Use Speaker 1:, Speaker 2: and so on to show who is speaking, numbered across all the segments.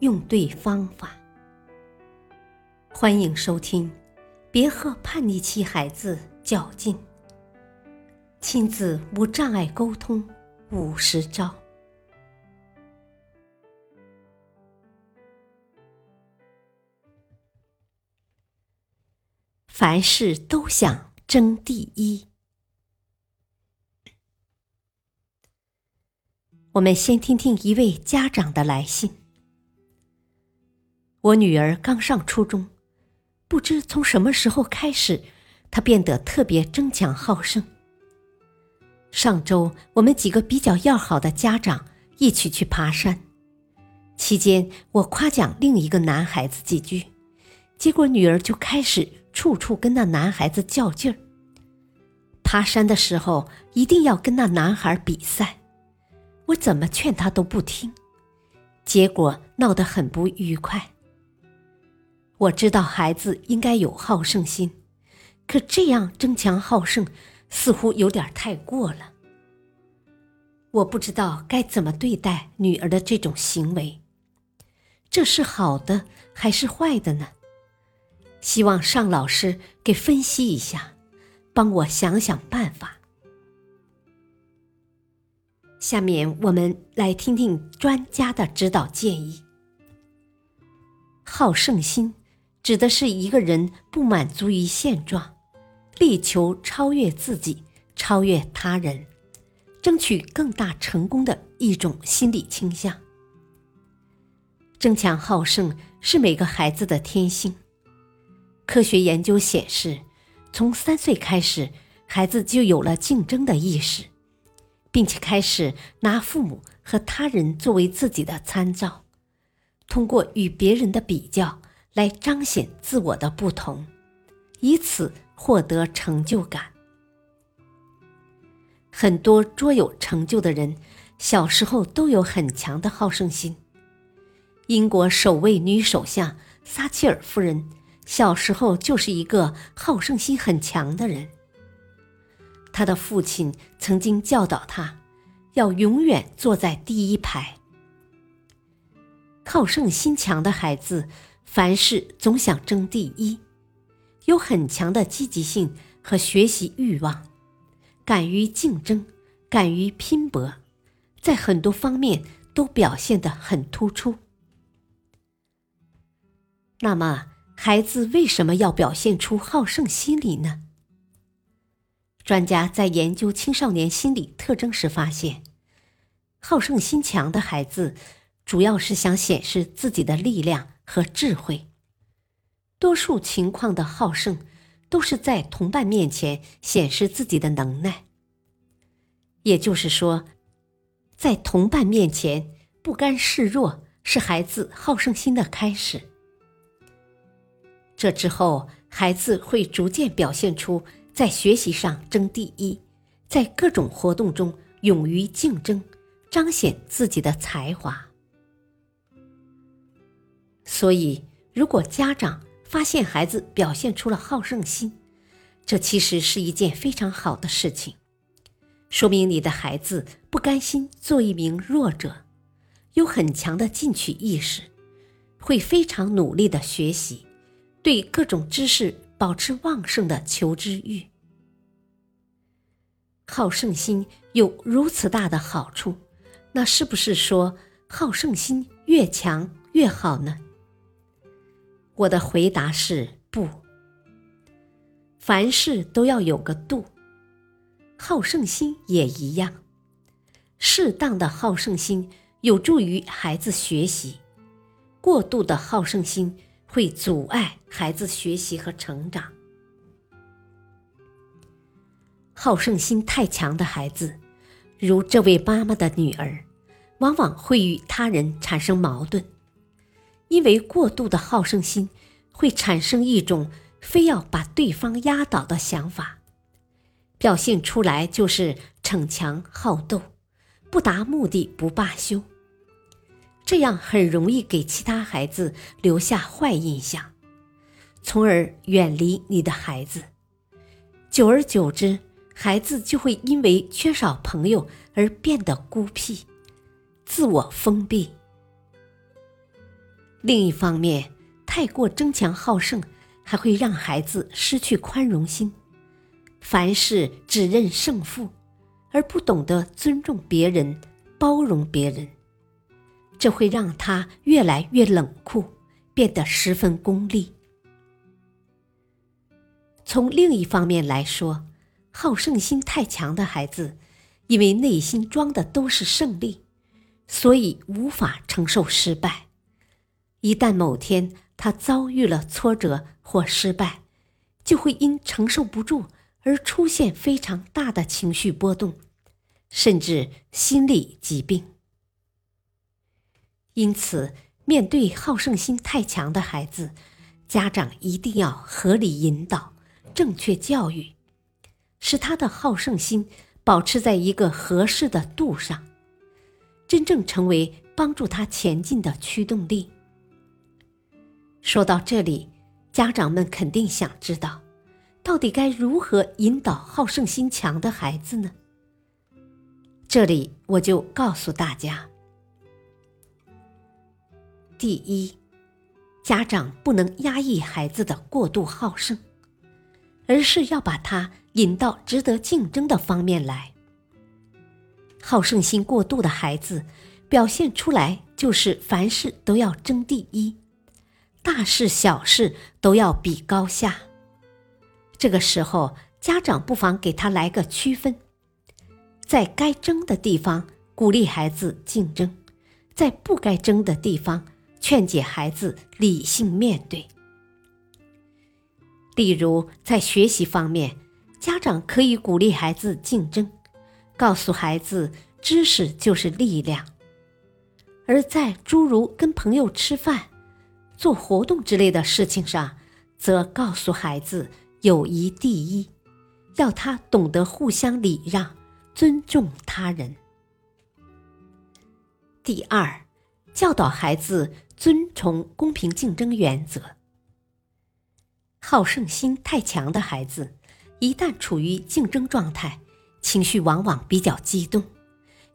Speaker 1: 用对方法。欢迎收听，别和叛逆期孩子较劲。亲子无障碍沟通五十招。凡事都想争第一。我们先听听一位家长的来信。我女儿刚上初中，不知从什么时候开始，她变得特别争强好胜。上周我们几个比较要好的家长一起去爬山，期间我夸奖另一个男孩子几句，结果女儿就开始处处跟那男孩子较劲儿。爬山的时候一定要跟那男孩比赛，我怎么劝他都不听，结果闹得很不愉快。我知道孩子应该有好胜心，可这样争强好胜似乎有点太过了。我不知道该怎么对待女儿的这种行为，这是好的还是坏的呢？希望尚老师给分析一下，帮我想想办法。下面我们来听听专家的指导建议：好胜心。指的是一个人不满足于现状，力求超越自己、超越他人，争取更大成功的一种心理倾向。争强好胜是每个孩子的天性。科学研究显示，从三岁开始，孩子就有了竞争的意识，并且开始拿父母和他人作为自己的参照，通过与别人的比较。来彰显自我的不同，以此获得成就感。很多卓有成就的人，小时候都有很强的好胜心。英国首位女首相撒切尔夫人，小时候就是一个好胜心很强的人。她的父亲曾经教导她，要永远坐在第一排。好胜心强的孩子。凡事总想争第一，有很强的积极性和学习欲望，敢于竞争，敢于拼搏，在很多方面都表现得很突出。那么，孩子为什么要表现出好胜心理呢？专家在研究青少年心理特征时发现，好胜心强的孩子，主要是想显示自己的力量。和智慧，多数情况的好胜，都是在同伴面前显示自己的能耐。也就是说，在同伴面前不甘示弱，是孩子好胜心的开始。这之后，孩子会逐渐表现出在学习上争第一，在各种活动中勇于竞争，彰显自己的才华。所以，如果家长发现孩子表现出了好胜心，这其实是一件非常好的事情，说明你的孩子不甘心做一名弱者，有很强的进取意识，会非常努力的学习，对各种知识保持旺盛的求知欲。好胜心有如此大的好处，那是不是说好胜心越强越好呢？我的回答是不。凡事都要有个度，好胜心也一样。适当的好胜心有助于孩子学习，过度的好胜心会阻碍孩子学习和成长。好胜心太强的孩子，如这位妈妈的女儿，往往会与他人产生矛盾，因为过度的好胜心，会产生一种非要把对方压倒的想法，表现出来就是逞强好斗，不达目的不罢休。这样很容易给其他孩子留下坏印象，从而远离你的孩子。久而久之，孩子就会因为缺少朋友而变得孤僻、自我封闭。另一方面，太过争强好胜，还会让孩子失去宽容心，凡事只认胜负，而不懂得尊重别人、包容别人。这会让他越来越冷酷，变得十分功利。从另一方面来说，好胜心太强的孩子，因为内心装的都是胜利，所以无法承受失败。一旦某天他遭遇了挫折或失败，就会因承受不住而出现非常大的情绪波动，甚至心理疾病。因此，面对好胜心太强的孩子，家长一定要合理引导、正确教育，使他的好胜心保持在一个合适的度上，真正成为帮助他前进的驱动力。说到这里，家长们肯定想知道，到底该如何引导好胜心强的孩子呢？这里我就告诉大家。第一，家长不能压抑孩子的过度好胜，而是要把他引到值得竞争的方面来。好胜心过度的孩子，表现出来就是凡事都要争第一，大事小事都要比高下。这个时候，家长不妨给他来个区分，在该争的地方鼓励孩子竞争，在不该争的地方。劝解孩子理性面对。例如，在学习方面，家长可以鼓励孩子竞争，告诉孩子知识就是力量；而在诸如跟朋友吃饭、做活动之类的事情上，则告诉孩子友谊第一，要他懂得互相礼让、尊重他人。第二，教导孩子。遵从公平竞争原则。好胜心太强的孩子，一旦处于竞争状态，情绪往往比较激动，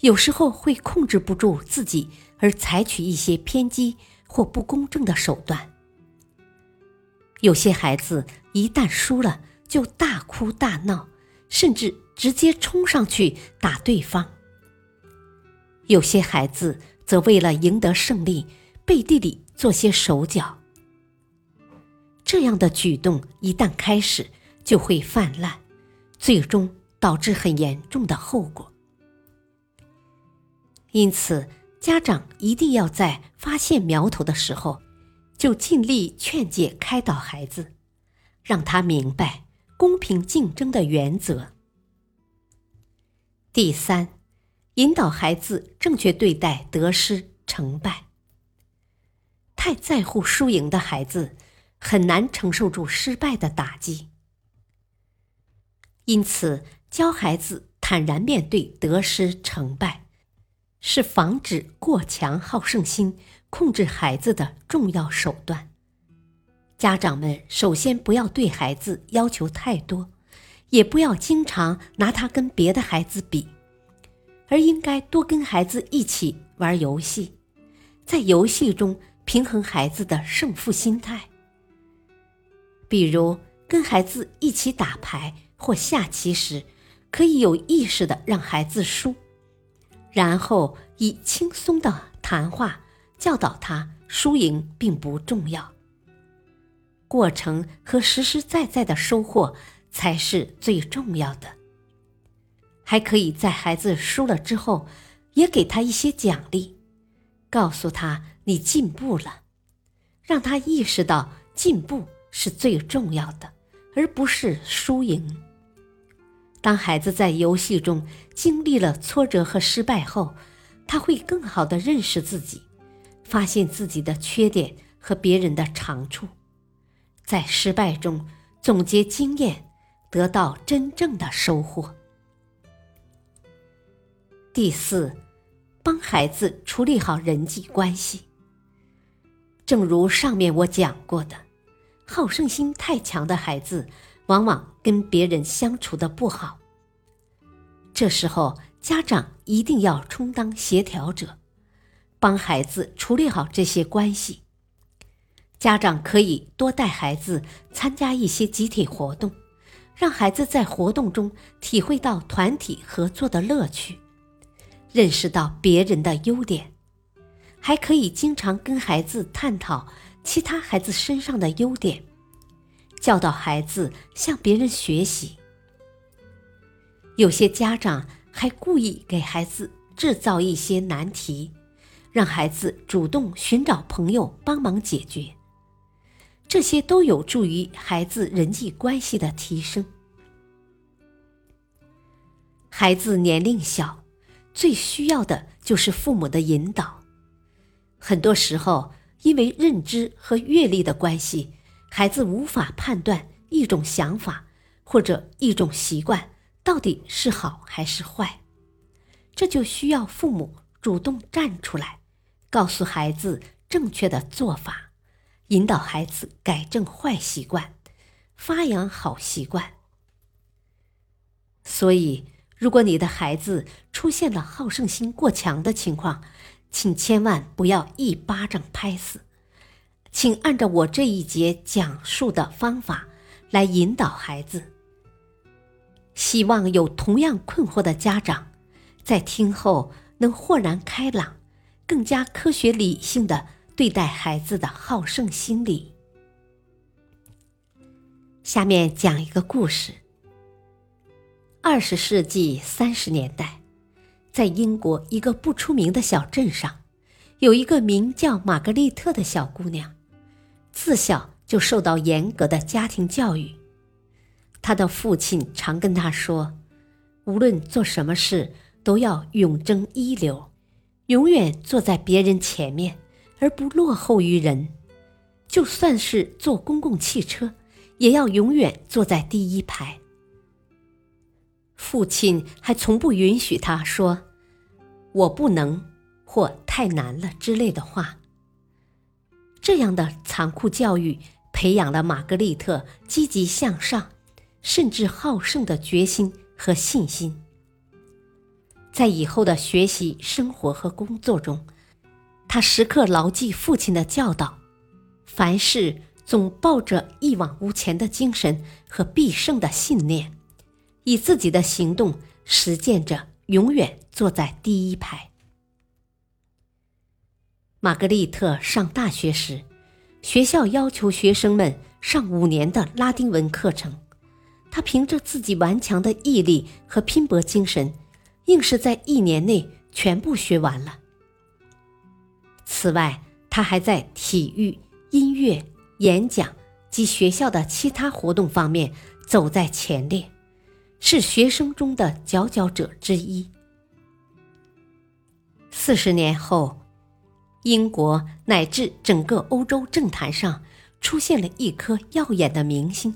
Speaker 1: 有时候会控制不住自己，而采取一些偏激或不公正的手段。有些孩子一旦输了，就大哭大闹，甚至直接冲上去打对方。有些孩子则为了赢得胜利。背地里做些手脚，这样的举动一旦开始，就会泛滥，最终导致很严重的后果。因此，家长一定要在发现苗头的时候，就尽力劝解开导孩子，让他明白公平竞争的原则。第三，引导孩子正确对待得失成败。太在乎输赢的孩子，很难承受住失败的打击。因此，教孩子坦然面对得失成败，是防止过强好胜心控制孩子的重要手段。家长们首先不要对孩子要求太多，也不要经常拿他跟别的孩子比，而应该多跟孩子一起玩游戏，在游戏中。平衡孩子的胜负心态，比如跟孩子一起打牌或下棋时，可以有意识的让孩子输，然后以轻松的谈话教导他输赢并不重要，过程和实实在在的收获才是最重要的。还可以在孩子输了之后，也给他一些奖励，告诉他。你进步了，让他意识到进步是最重要的，而不是输赢。当孩子在游戏中经历了挫折和失败后，他会更好的认识自己，发现自己的缺点和别人的长处，在失败中总结经验，得到真正的收获。第四，帮孩子处理好人际关系。正如上面我讲过的，好胜心太强的孩子，往往跟别人相处的不好。这时候，家长一定要充当协调者，帮孩子处理好这些关系。家长可以多带孩子参加一些集体活动，让孩子在活动中体会到团体合作的乐趣。认识到别人的优点，还可以经常跟孩子探讨其他孩子身上的优点，教导孩子向别人学习。有些家长还故意给孩子制造一些难题，让孩子主动寻找朋友帮忙解决。这些都有助于孩子人际关系的提升。孩子年龄小。最需要的就是父母的引导。很多时候，因为认知和阅历的关系，孩子无法判断一种想法或者一种习惯到底是好还是坏，这就需要父母主动站出来，告诉孩子正确的做法，引导孩子改正坏习惯，发扬好习惯。所以。如果你的孩子出现了好胜心过强的情况，请千万不要一巴掌拍死，请按照我这一节讲述的方法来引导孩子。希望有同样困惑的家长，在听后能豁然开朗，更加科学理性的对待孩子的好胜心理。下面讲一个故事。二十世纪三十年代，在英国一个不出名的小镇上，有一个名叫玛格丽特的小姑娘，自小就受到严格的家庭教育。他的父亲常跟他说：“无论做什么事，都要永争一流，永远坐在别人前面，而不落后于人。就算是坐公共汽车，也要永远坐在第一排。”父亲还从不允许他说“我不能”或“太难了”之类的话。这样的残酷教育培养了玛格丽特积极向上，甚至好胜的决心和信心。在以后的学习、生活和工作中，他时刻牢记父亲的教导，凡事总抱着一往无前的精神和必胜的信念。以自己的行动实践着永远坐在第一排。玛格丽特上大学时，学校要求学生们上五年的拉丁文课程，她凭着自己顽强的毅力和拼搏精神，硬是在一年内全部学完了。此外，她还在体育、音乐、演讲及学校的其他活动方面走在前列。是学生中的佼佼者之一。四十年后，英国乃至整个欧洲政坛上出现了一颗耀眼的明星，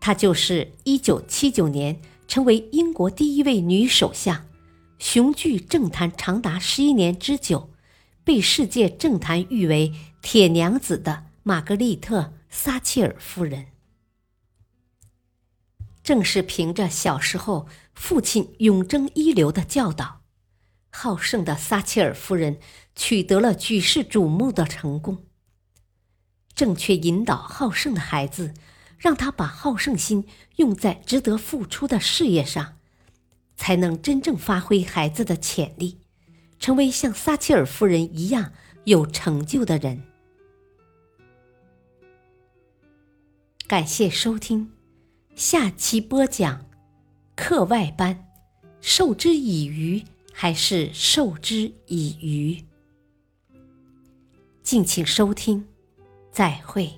Speaker 1: 她就是一九七九年成为英国第一位女首相，雄踞政坛长达十一年之久，被世界政坛誉为“铁娘子”的玛格丽特·撒切尔夫人。正是凭着小时候父亲永争一流的教导，好胜的撒切尔夫人取得了举世瞩目的成功。正确引导好胜的孩子，让他把好胜心用在值得付出的事业上，才能真正发挥孩子的潜力，成为像撒切尔夫人一样有成就的人。感谢收听。下期播讲，课外班，授之以鱼还是授之以渔？敬请收听，再会。